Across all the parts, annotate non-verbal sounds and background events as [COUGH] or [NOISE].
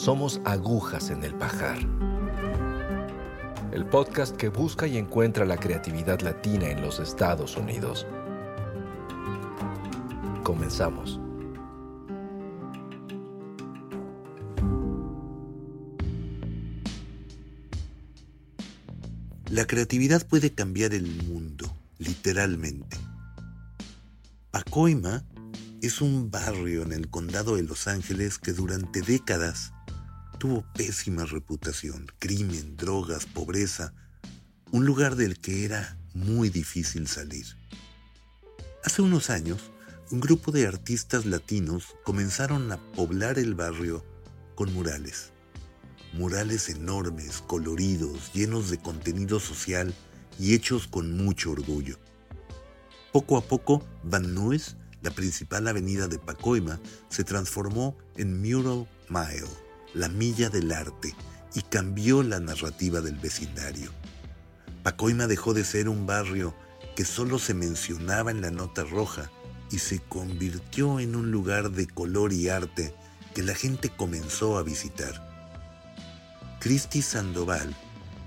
Somos agujas en el pajar. El podcast que busca y encuentra la creatividad latina en los Estados Unidos. Comenzamos. La creatividad puede cambiar el mundo, literalmente. Pacoima es un barrio en el condado de Los Ángeles que durante décadas tuvo pésima reputación, crimen, drogas, pobreza, un lugar del que era muy difícil salir. Hace unos años, un grupo de artistas latinos comenzaron a poblar el barrio con murales. Murales enormes, coloridos, llenos de contenido social y hechos con mucho orgullo. Poco a poco, Van Nuys, la principal avenida de Pacoima, se transformó en Mural Mile, la milla del arte, y cambió la narrativa del vecindario. Pacoima dejó de ser un barrio que solo se mencionaba en la nota roja y se convirtió en un lugar de color y arte que la gente comenzó a visitar. Cristi Sandoval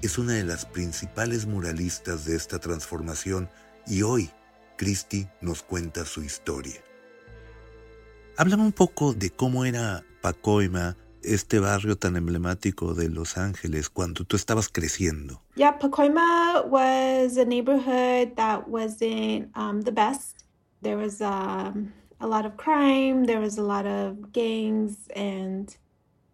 es una de las principales muralistas de esta transformación y hoy Cristi nos cuenta su historia. Háblame un poco de cómo era Pacoima, este barrio tan emblemático de Los Ángeles, cuando tú estabas creciendo. Yeah, Pacoima was a neighborhood that wasn't um, the best. There was um, a lot of crime, there was a lot of gangs, and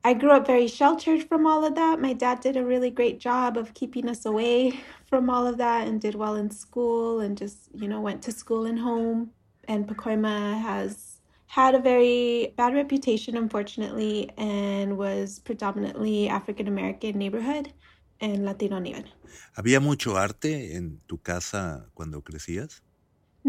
I grew up very sheltered from all of that. My dad did a really great job of keeping us away from all of that and did well in school and just, you know, went to school and home. And Pacoima has had a very bad reputation, unfortunately, and was predominantly African American neighborhood and Latino neighborhood. ¿Había mucho arte en tu casa cuando crecías?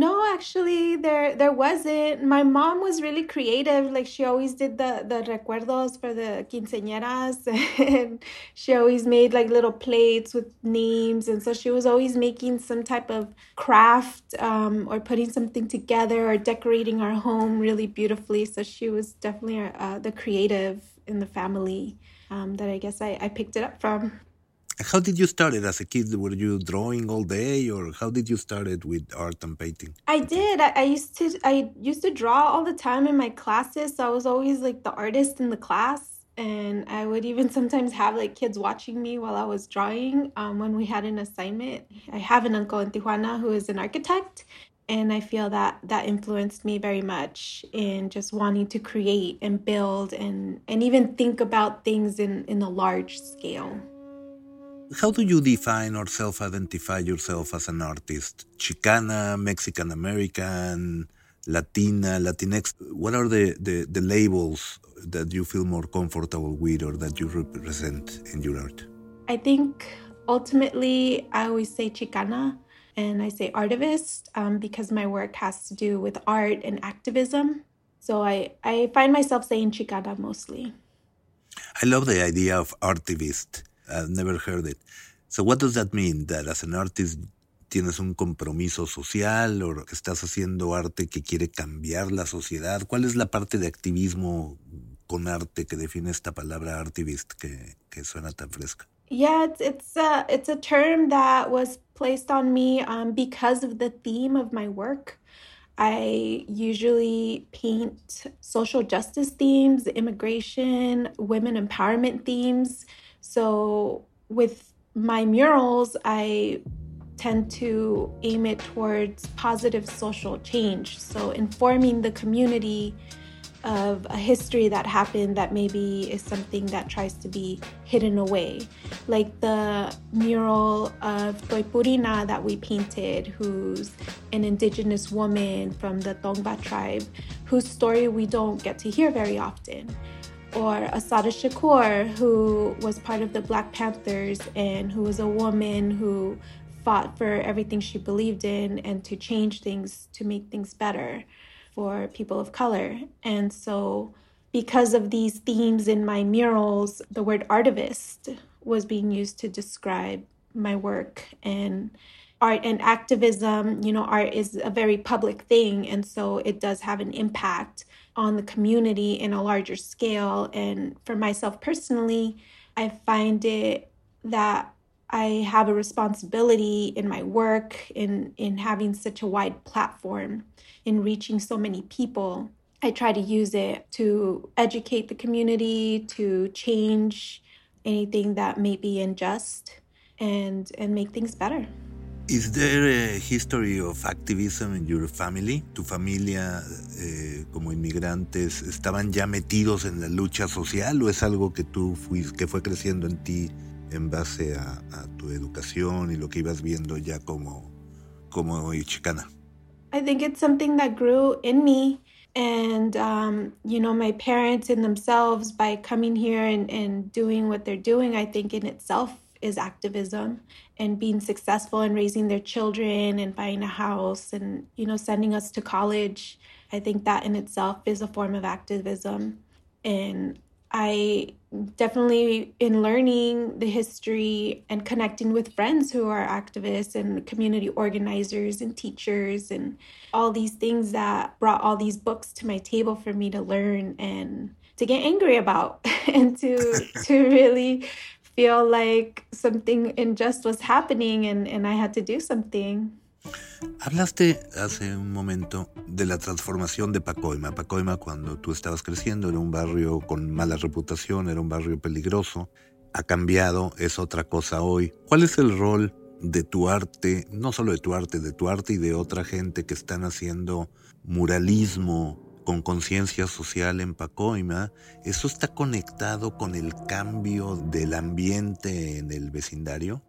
No, actually, there there wasn't. My mom was really creative. Like she always did the the recuerdos for the quinceañeras, [LAUGHS] and she always made like little plates with names, and so she was always making some type of craft um, or putting something together or decorating our home really beautifully. So she was definitely uh, the creative in the family um, that I guess I, I picked it up from. How did you start it as a kid? Were you drawing all day, or how did you start it with art and painting? I did. I, I used to. I used to draw all the time in my classes. So I was always like the artist in the class, and I would even [LAUGHS] sometimes have like kids watching me while I was drawing. Um, when we had an assignment, I have an uncle in Tijuana who is an architect, and I feel that that influenced me very much in just wanting to create and build and and even think about things in in a large scale. How do you define or self identify yourself as an artist? Chicana, Mexican American, Latina, Latinx? What are the, the, the, labels that you feel more comfortable with or that you represent in your art? I think ultimately I always say Chicana and I say artivist um, because my work has to do with art and activism. So I, I find myself saying Chicana mostly. I love the idea of artivist. I've never heard it. So what does that mean? That as an artist tienes un compromiso social o estás haciendo arte que quiere cambiar la sociedad? ¿Cuál es la parte de activismo con arte que define esta palabra artivist que, que suena tan fresca? Yeah, it's it's a it's a term that was placed on me um, because of the theme of my work. I usually paint social justice themes, immigration, women empowerment themes. So with my murals, I tend to aim it towards positive social change. So informing the community of a history that happened that maybe is something that tries to be hidden away. Like the mural of Toypurina that we painted, who's an indigenous woman from the Tongva tribe, whose story we don't get to hear very often. Or Assata Shakur, who was part of the Black Panthers and who was a woman who fought for everything she believed in and to change things to make things better for people of color. And so, because of these themes in my murals, the word artivist was being used to describe my work and art and activism. You know, art is a very public thing, and so it does have an impact on the community in a larger scale. And for myself personally, I find it that I have a responsibility in my work in in having such a wide platform in reaching so many people. I try to use it to educate the community, to change anything that may be unjust and and make things better. Is there a history of activism in your family? ¿Tu familia eh, como inmigrantes estaban ya metidos en la lucha social o es algo que tú fuiste, que fue creciendo en ti en base a, a, tu educación y lo que ibas viendo ya como, como chicana? I think it's something that grew in me. And, um, you know, my parents in themselves, by coming here and, and doing what they're doing, I think in itself is activism and being successful in raising their children and buying a house and you know sending us to college i think that in itself is a form of activism. And i definitely in learning the history and connecting with friends who are activists and community organizers and teachers and all these things that brought all these books to my table for me to learn and to get angry about [LAUGHS] and to to [LAUGHS] really feel like something unjust was happening and, and I had to do something. Hablaste hace un momento de la transformación de Pacoima. Pacoima cuando tú estabas creciendo era un barrio con mala reputación, era un barrio peligroso. Ha cambiado, es otra cosa hoy. ¿Cuál es el rol de tu arte, no solo de tu arte, de tu arte y de otra gente que están haciendo muralismo con conciencia social en Pacoima, ¿eso está conectado con el cambio del ambiente en el vecindario?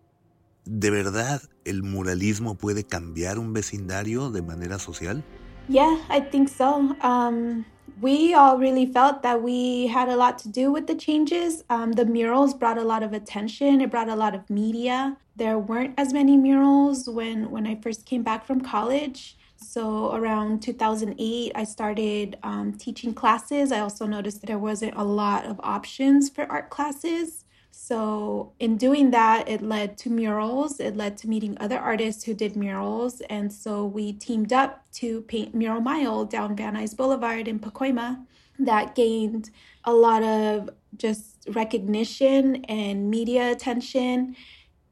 ¿De verdad el muralismo puede cambiar un vecindario de manera social? Yeah, I think so. Um, we all really felt that we had a lot to do with the changes. Um, the murals brought a lot of attention. It brought a lot of media. There weren't as many murals when when I first came back from college. So around 2008, I started um, teaching classes. I also noticed that there wasn't a lot of options for art classes. So, in doing that, it led to murals. It led to meeting other artists who did murals. And so we teamed up to paint Mural Mile down Van Nuys Boulevard in Pacoima. That gained a lot of just recognition and media attention.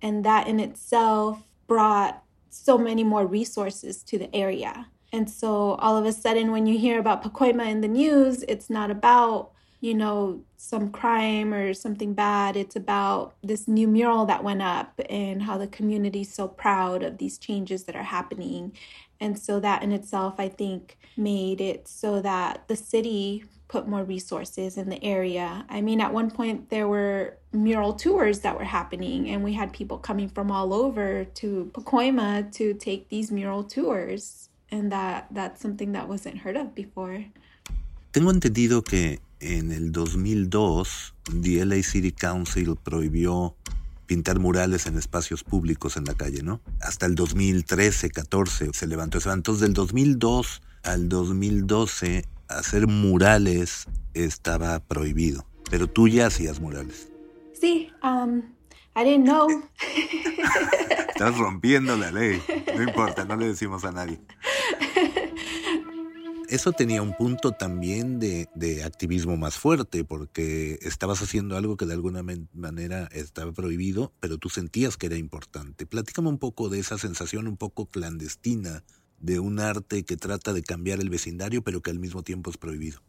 And that in itself brought so many more resources to the area. And so all of a sudden, when you hear about Pacoima in the news, it's not about, you know, some crime or something bad. It's about this new mural that went up and how the community is so proud of these changes that are happening. And so that in itself, I think, made it so that the city put more resources in the area. I mean, at one point, there were mural tours that were happening, and we had people coming from all over to Pacoima to take these mural tours. And that, that's something that wasn't heard of before. Tengo entendido que en el 2002, the LA City Council prohibió pintar murales en espacios públicos en la calle, ¿no? Hasta el 2013, 14 se levantó eso. Entonces, del 2002 al 2012 hacer murales estaba prohibido, pero tú ya hacías murales. Sí, um, I didn't know. [LAUGHS] Estás rompiendo la ley. No importa, no le decimos a nadie. Eso tenía un punto también de, de, activismo más fuerte, porque estabas haciendo algo que de alguna manera estaba prohibido, pero tú sentías que era importante. Platícame un poco de esa sensación un poco clandestina de un arte que trata de cambiar el vecindario, pero que al mismo tiempo es prohibido?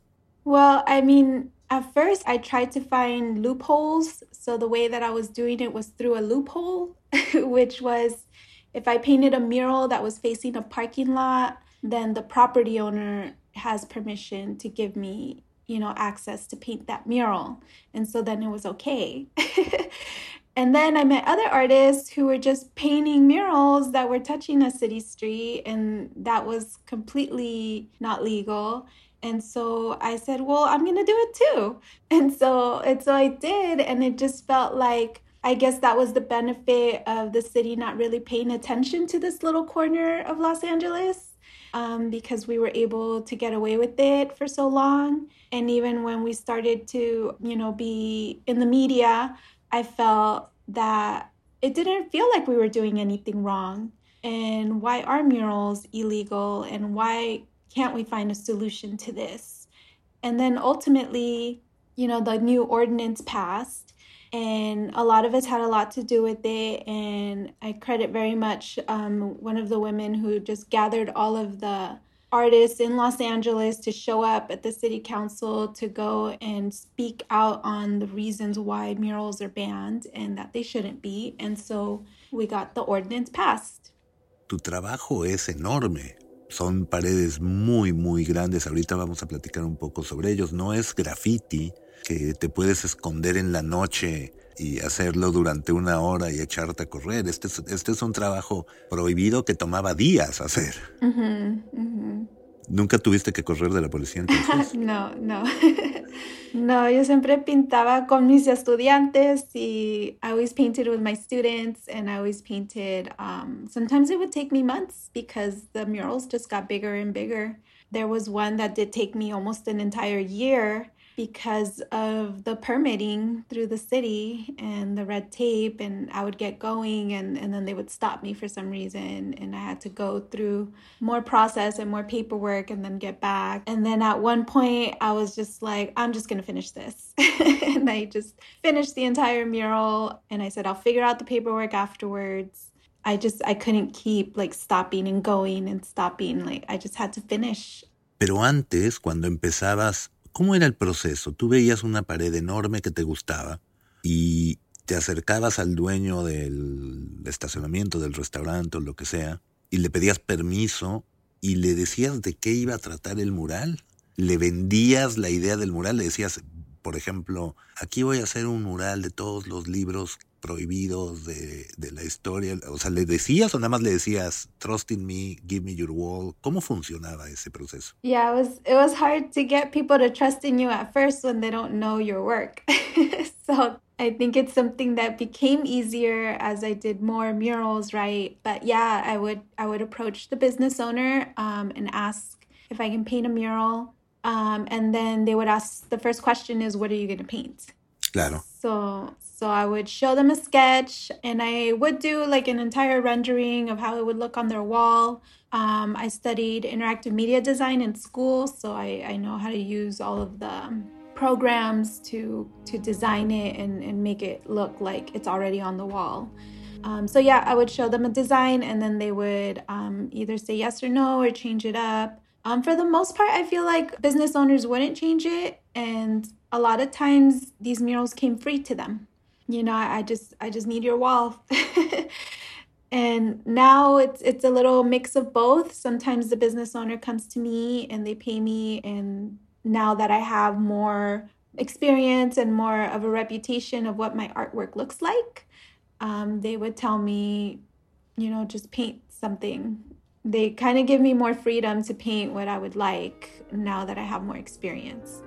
Well, I mean, at first I tried to find loopholes. So the way that I was doing it was through a loophole, [LAUGHS] which was if I painted a mural that was facing a parking lot, then the property owner has permission to give me, you know, access to paint that mural. And so then it was okay. [LAUGHS] And then I met other artists who were just painting murals that were touching a city street, and that was completely not legal. And so I said, well, I'm going to do it too. [LAUGHS] And so, and so I did. And it just felt like, I guess that was the benefit of the city not really paying attention to this little corner of Los Angeles um, because we were able to get away with it for so long. And even when we started to, you know, be in the media, I felt that it didn't feel like we were doing anything wrong. And why are murals illegal? And why can't we find a solution to this? And then ultimately, you know, the new ordinance passed, and a lot of us had a lot to do with it. And I credit very much um, one of the women who just gathered all of the artists in Los Angeles to show up at the city council to go and speak out on the reasons why murals are banned and that they shouldn't be. And so we got the ordinance passed. Tu trabajo es enorme. Son paredes muy, muy grandes. Ahorita vamos a platicar un poco sobre ellos. No es graffiti que te puedes esconder en la noche y hacerlo durante una hora y echarte a correr. Este es, este es un trabajo prohibido que tomaba días hacer. ¿Nunca tuviste que correr de la policía entonces? [LAUGHS] no, no. [LAUGHS] no, yo siempre pintaba con mis estudiantes y I always painted with my students and I always painted. Um, sometimes it would take me months because the murals just got bigger and bigger. There was one that did take me almost an entire year because of the permitting through the city and the red tape and I would get going and, and then they would stop me for some reason and I had to go through more process and more paperwork and then get back. And then at one point I was just like, I'm just gonna finish this. [LAUGHS] and I just finished the entire mural and I said I'll figure out the paperwork afterwards. I just I couldn't keep like stopping and going and stopping. Like I just had to finish. Pero antes, cuando empezabas ¿Cómo era el proceso? Tú veías una pared enorme que te gustaba y te acercabas al dueño del estacionamiento, del restaurante o lo que sea, y le pedías permiso y le decías de qué iba a tratar el mural. Le vendías la idea del mural, le decías, por ejemplo, aquí voy a hacer un mural de todos los libros prohibidos de, de, la historia? O sea, ¿le decías o nada más le decías, trust in me, give me your wall? ¿Cómo funcionaba ese proceso? Yeah, it was, it was hard to get people to trust in you at first when they don't know your work. [LAUGHS] so I think it's something that became easier as I did more murals, right? But yeah, I would I would approach the business owner um, and ask if I can paint a mural. Um, and then they would ask the first question is, what are you going to paint? Claro. So so I would show them a sketch and I would do like an entire rendering of how it would look on their wall. Um, I studied interactive media design in school, so I, I know how to use all of the programs to to design it and, and make it look like it's already on the wall. Um, so yeah, I would show them a design and then they would um, either say yes or no or change it up. Um, for the most part, I feel like business owners wouldn't change it, and a lot of times these murals came free to them you know i just i just need your wall [LAUGHS] and now it's it's a little mix of both. Sometimes the business owner comes to me and they pay me and now that i have more experience and more of a reputation of what my artwork looks like um, they would tell me you know just paint something. They kind of give me more freedom to paint what i would like now that i have more experience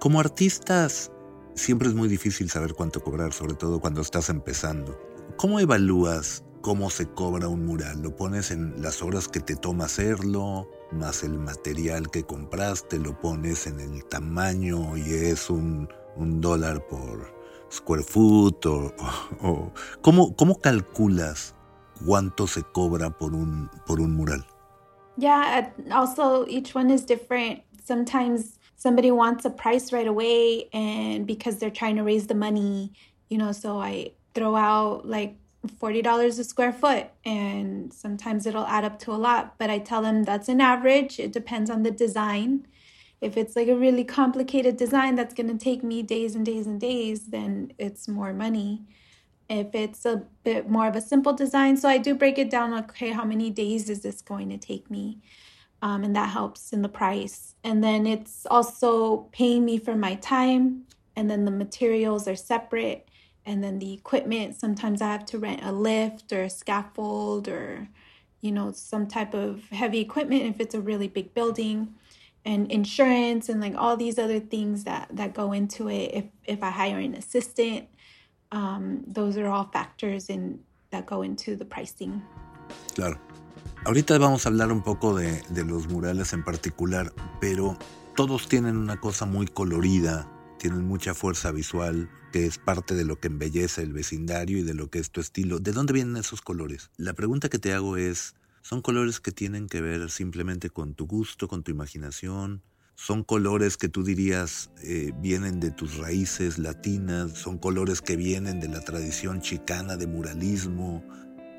Como artistas, siempre es muy difícil saber cuánto cobrar, sobre todo cuando estás empezando. ¿Cómo evalúas cómo se cobra un mural? ¿Lo pones en las horas que te toma hacerlo, más el material que compraste? ¿Lo pones en el tamaño y es un, dólar por square foot? O, ¿cómo, ¿Cómo calculas cuánto se cobra por un, por un mural? Yeah, also each one is different. Sometimes somebody wants a price right away and because they're trying to raise the money, you know, so I throw out like $40 a square foot and sometimes it'll add up to a lot, but I tell them that's an average. It depends on the design. If it's like a really complicated design that's going to take me days and days and days, then it's more money. If it's a bit more of a simple design, so I do break it down okay, how many days is this going to take me? Um, and that helps in the price. And then it's also paying me for my time, and then the materials are separate, and then the equipment. Sometimes I have to rent a lift or a scaffold or, you know, some type of heavy equipment if it's a really big building, and insurance and like all these other things that that go into it. If if I hire an assistant, um, those are all factors in that go into the pricing. Claro. Ahorita vamos a hablar un poco de, los murales en particular, pero todos tienen una cosa muy colorida, tienen mucha fuerza visual, que es parte de lo que embellece el vecindario y de lo que es tu estilo. ¿De dónde vienen esos colores? La pregunta que te hago es, ¿son colores que tienen que ver simplemente con tu gusto, con tu imaginación? ¿Son colores que tú dirías eh, vienen de tus raíces latinas? ¿Son colores que vienen de la tradición chicana de muralismo?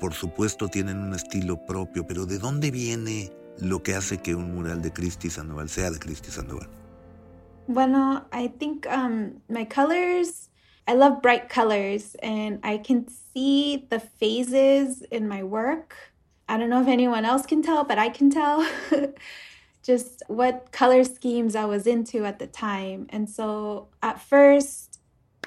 Por supuesto tienen un estilo propio, pero ¿de dónde viene lo que hace que un mural de Kristy Sandoval sea de Kristy Sandoval? Bueno, I think um, my colors, I love bright colors and I can see the phases in my work. I don't know if anyone else can tell, but I can tell [LAUGHS] just what color schemes I was into at the time. And so at first,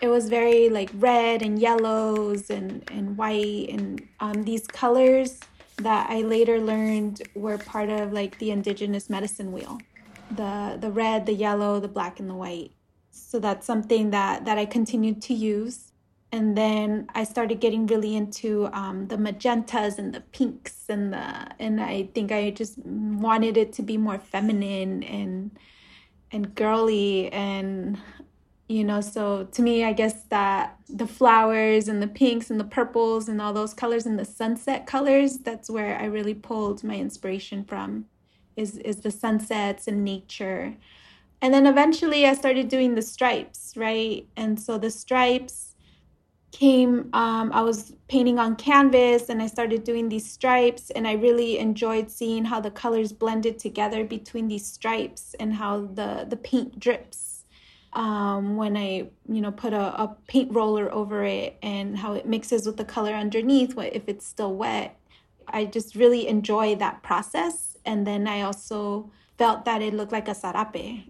it was very like red and yellows and, and white and um, these colors that I later learned were part of like the indigenous medicine wheel. The the red, the yellow, the black and the white. So that's something that that I continued to use. And then I started getting really into um, the magentas and the pinks and the and I think I just wanted it to be more feminine and and girly and you know so to me i guess that the flowers and the pinks and the purples and all those colors and the sunset colors that's where i really pulled my inspiration from is is the sunsets and nature. And then eventually i started doing the stripes right? And so the stripes came um, i was painting on canvas and i started doing these stripes and i really enjoyed seeing how the colors blended together between these stripes and how the the paint drips um, when I, you know, put a, a paint roller over it and how it mixes with the color underneath if it's still wet. I just really enjoy that process. And then I also felt that it looked like a sarape.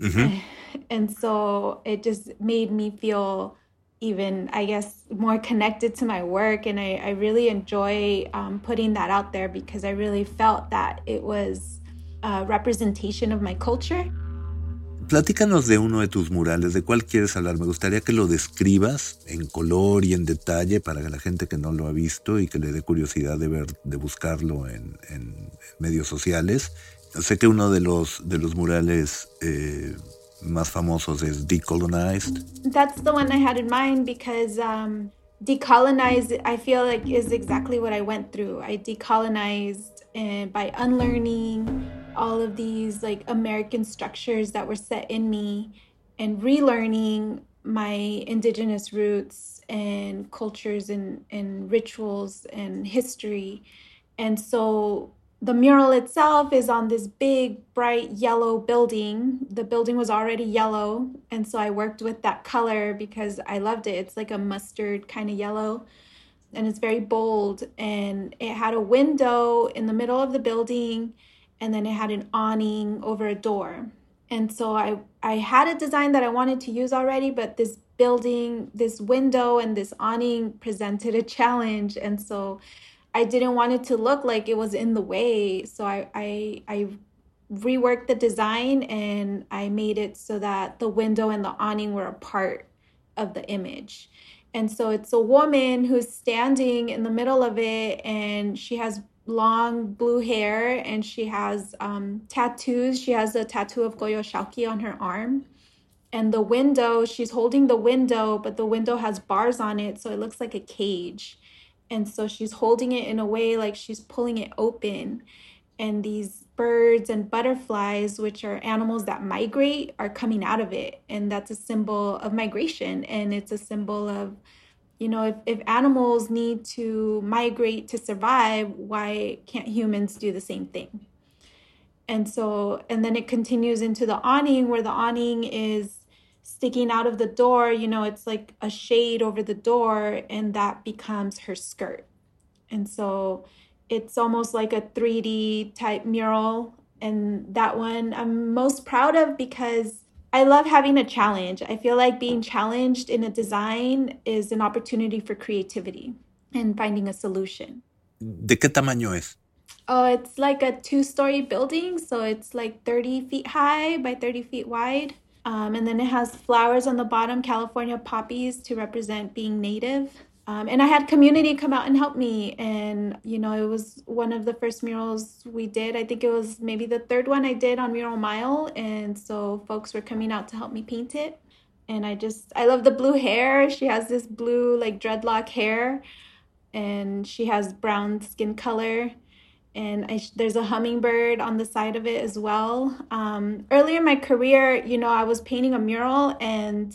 Mm-hmm. [LAUGHS] And so it just made me feel even, I guess, more connected to my work. And I, I really enjoy um, putting that out there because I really felt that it was a representation of my culture. Platícanos de uno de tus murales, ¿de cuál quieres hablar? Me gustaría que lo describas en color y en detalle para que la gente que no lo ha visto y que le dé curiosidad de ver, de buscarlo en, medios sociales. Sé que uno de los, de los murales eh, más famosos es Decolonized. That's the one I had in mind because um, decolonized, I feel like is exactly what I went through. I decolonized and by unlearning all of these like American structures that were set in me and relearning my indigenous roots and cultures and, and rituals and history. And so the mural itself is on this big, bright yellow building. The building was already yellow. And so I worked with that color because I loved it. It's like a mustard kind of yellow and it's very bold. And it had a window in the middle of the building and then it had an awning over a door. And so I I had a design that I wanted to use already, but this building, this window and this awning presented a [LAUGHS] challenge. And so I didn't want it to look like it was in the way. So I I, I reworked the design and I made it so that the window and the awning were a part of the image. And so it's a woman who's standing in the middle of it and she has long blue hair and she has um, tattoos. She has a tattoo of Coyolxauhqui on her arm. And the window, she's holding the window, but the window has bars on it, so it looks like a cage. And so she's holding it in a way like she's pulling it open. And these birds and butterflies, which are animals that migrate, are coming out of it. And that's a symbol of migration. And it's a symbol of you know if, if animals need to migrate to survive why can't humans do the same thing? And so and then it continues into the awning where the awning is sticking out of the door you know it's like a shade over the door and that becomes her skirt. And so it's almost like a 3d type mural And that one I'm most proud of because I love having a challenge. I feel like being challenged in a design is an opportunity for creativity and finding a solution. ¿De qué tamaño es? Oh, it's like a two story building. So it's like 30 feet high by 30 feet wide. Um, and then it has flowers on the bottom, California poppies to represent being native. Um, and I had community come out and help me. And, you know, it was one of the first murals we did. I think it was maybe the third one I did on Mural Mile. And so folks were coming out to help me paint it. And I just, I love the blue hair. She has this blue, like dreadlock hair, and she has brown skin color and I, there's a hummingbird on the side of it as well. Um, earlier in my career, you know, I was painting a mural and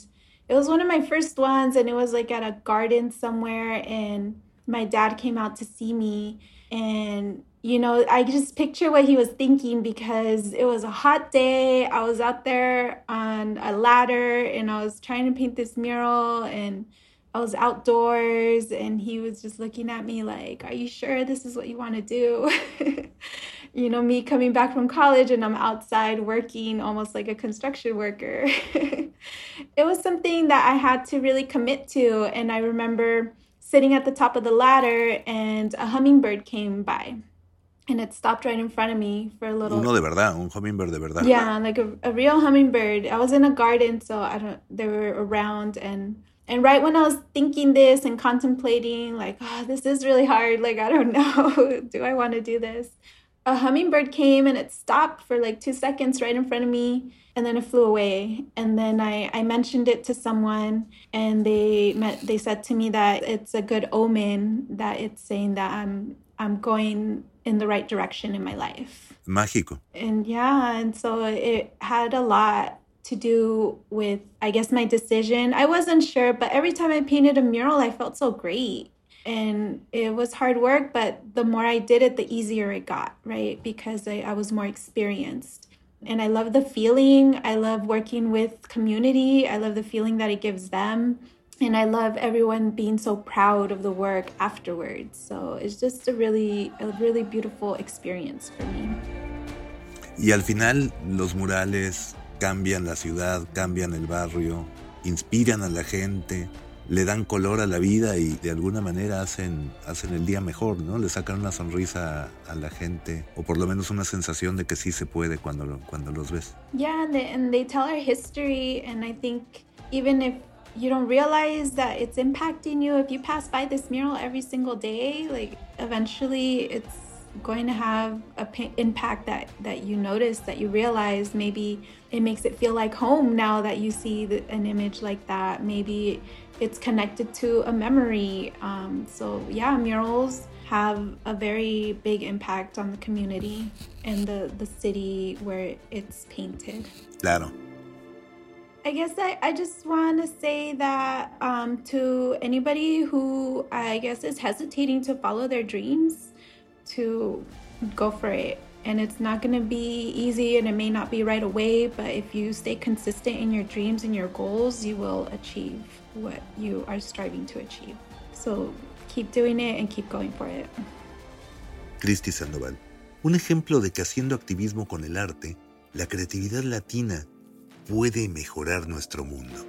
it was one of my first ones, and it was like at a garden somewhere. And my dad came out to see me, and you know, I just picture what he was thinking because it was a hot day. I was out there on a ladder and I was trying to paint this mural and I was outdoors and he was just looking at me like, Are you sure this is what you want to do? [LAUGHS] you know, me coming back from college and I'm outside working almost like a construction worker. [LAUGHS] it was something that I had to really commit to. And I remember sitting at the top of the ladder and a hummingbird came by. And it stopped right in front of me for a little. Uno de verdad, un hummingbird de verdad. Yeah, like a, a real hummingbird. I was in a garden, so I don't. They were around, and and right when I was thinking this and contemplating, like, oh, this is really hard. Like, I don't [LAUGHS] know. do I want to do this? A hummingbird came and it stopped for like two seconds right in front of me and then it flew away. And then I, I mentioned it to someone and they met, they said to me that it's a good omen that it's saying that I'm I'm going in the right direction in my life. Mágico. And yeah, and so it had a lot to do with, I guess, my decision. I wasn't sure, but every time I painted a mural, I felt so great. And it was hard work, but the more I did it, the easier it got, right? Because I, I was more experienced. And I love the feeling. I love working with community. I love the feeling that it gives them. And I love everyone being so proud of the work afterwards. So it's just a really, a really beautiful experience for me. Y al final, los murales cambian la ciudad, cambian el barrio, inspiran a la gente, le dan color a la vida y de alguna manera hacen, hacen el día mejor, ¿no? Le sacan una sonrisa a la gente o por lo menos una sensación de que sí se puede cuando, cuando los ves. Yeah, and they, and they tell our history and I think even if you don't realize that it's impacting you if you pass by this mural every single day, like eventually it's going to have a impact that that you notice that you realize maybe it makes it feel like home now that you see the, an image like that maybe it's connected to a memory. Um, so yeah murals have a very big impact on the community and the the city where it's painted. Claro. I guess I, I just want to say that um, to anybody who I guess is hesitating to follow their dreams, to go for it. And it's not going to be easy and it may not be right away, but if you stay consistent in your dreams and your goals, you will achieve what you are striving to achieve. So keep doing it and keep going for it. Cristi Sandoval, un ejemplo de que haciendo activismo con el arte, la creatividad latina puede mejorar nuestro mundo.